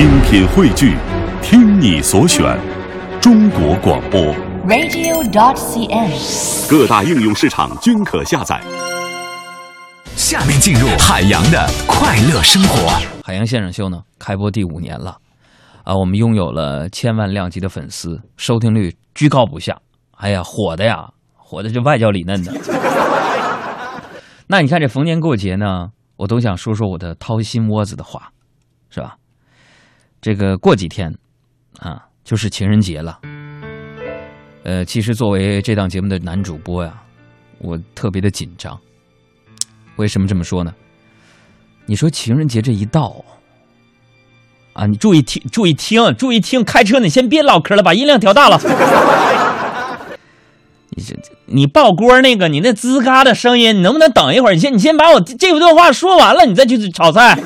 精品汇聚，听你所选，中国广播。radio.dot.cn，。各大应用市场均可下载。下面进入海洋的快乐生活。海洋现场秀呢，开播第五年了，啊，我们拥有了千万量级的粉丝，收听率居高不下。哎呀，火的呀，火的这外焦里嫩的。那你看这逢年过节呢，我都想说说我的掏心窝子的话，是吧？这个过几天啊，就是情人节了。呃，其实作为这档节目的男主播呀，我特别的紧张。为什么这么说呢？你说情人节这一到，啊，你注意听，注意听，注意听，开车你先别唠嗑了，把音量调大了。你这你爆锅那个，你那吱嘎的声音，你能不能等一会儿？你先你先把我这段话说完了，你再去炒菜。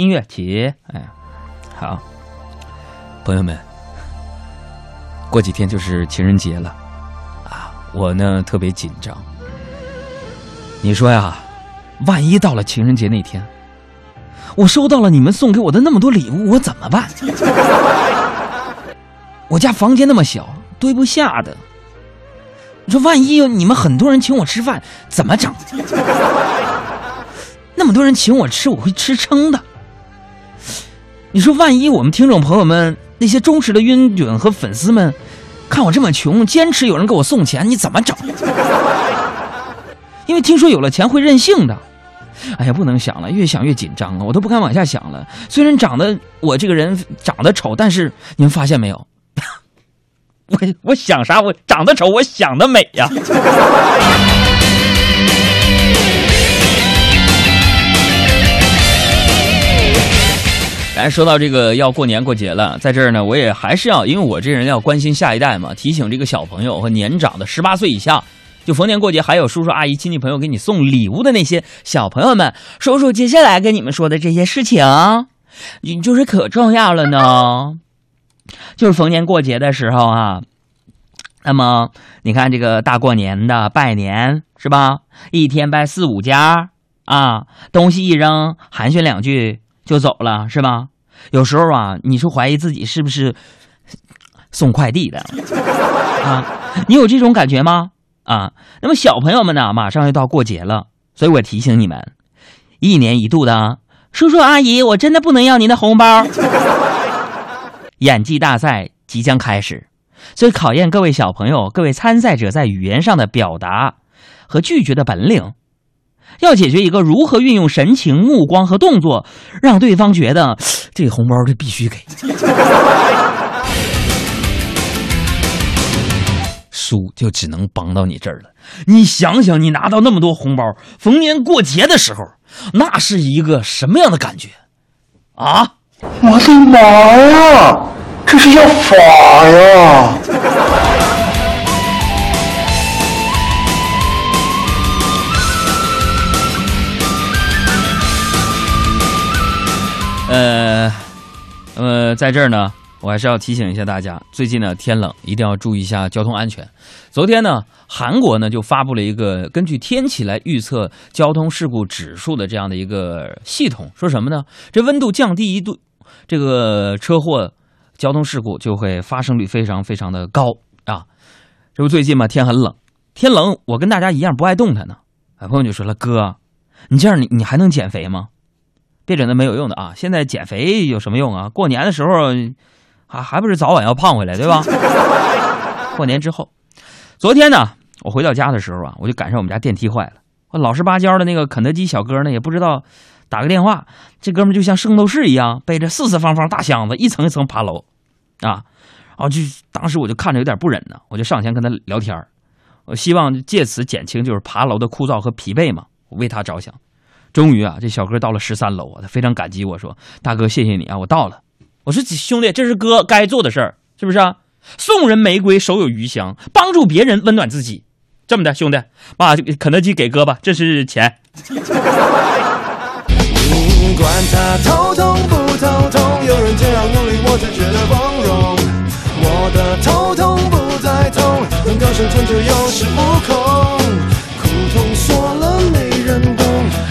音乐起，哎，好，朋友们，过几天就是情人节了，啊，我呢特别紧张。你说呀，万一到了情人节那天，我收到了你们送给我的那么多礼物，我怎么办？我家房间那么小，堆不下的。你说万一有你们很多人请我吃饭，怎么整？那么多人请我吃，我会吃撑的。你说万一我们听众朋友们那些忠实的晕准和粉丝们，看我这么穷，坚持有人给我送钱，你怎么整？因为听说有了钱会任性的。哎呀，不能想了，越想越紧张啊，我都不敢往下想了。虽然长得我这个人长得丑，但是你们发现没有，我我想啥？我长得丑，我想的美呀。来说到这个要过年过节了，在这儿呢，我也还是要，因为我这人要关心下一代嘛，提醒这个小朋友和年长的十八岁以下，就逢年过节还有叔叔阿姨、亲戚朋友给你送礼物的那些小朋友们，叔叔接下来跟你们说的这些事情，你就是可重要了呢。就是逢年过节的时候啊，那么你看这个大过年的拜年是吧？一天拜四五家啊，东西一扔，寒暄两句就走了是吧？有时候啊，你是怀疑自己是不是送快递的 啊？你有这种感觉吗？啊，那么小朋友们呢，马上要到过节了，所以我提醒你们，一年一度的叔叔阿姨，我真的不能要您的红包。演技大赛即将开始，所以考验各位小朋友、各位参赛者在语言上的表达和拒绝的本领。要解决一个如何运用神情、目光和动作，让对方觉得这红包这必须给。输就只能帮到你这儿了。你想想，你拿到那么多红包，逢年过节的时候，那是一个什么样的感觉啊？我的妈呀！这是要发呀！呃，在这儿呢，我还是要提醒一下大家，最近呢天冷，一定要注意一下交通安全。昨天呢，韩国呢就发布了一个根据天气来预测交通事故指数的这样的一个系统，说什么呢？这温度降低一度，这个车祸、交通事故就会发生率非常非常的高啊。这不最近嘛，天很冷，天冷，我跟大家一样不爱动弹呢。啊，朋友就说了，哥，你这样你你还能减肥吗？别整那没有用的啊！现在减肥有什么用啊？过年的时候，还还不是早晚要胖回来，对吧？过年之后，昨天呢，我回到家的时候啊，我就赶上我们家电梯坏了。我老实巴交的那个肯德基小哥呢，也不知道打个电话，这哥们就像圣斗士一样，背着四四方方大箱子，一层一层爬楼，啊，然后就当时我就看着有点不忍呢，我就上前跟他聊天儿我希望借此减轻就是爬楼的枯燥和疲惫嘛，我为他着想。终于啊，这小哥到了十三楼啊，他非常感激我说：“大哥，谢谢你啊，我到了。”我说：“兄弟，这是哥该做的事儿，是不是啊？送人玫瑰，手有余香，帮助别人，温暖自己。这么的，兄弟，把肯德基给哥吧，这是钱。管他头痛不头痛，有人这样努力，我就觉得光荣。我的头痛不再痛，能够生存就有恃无恐。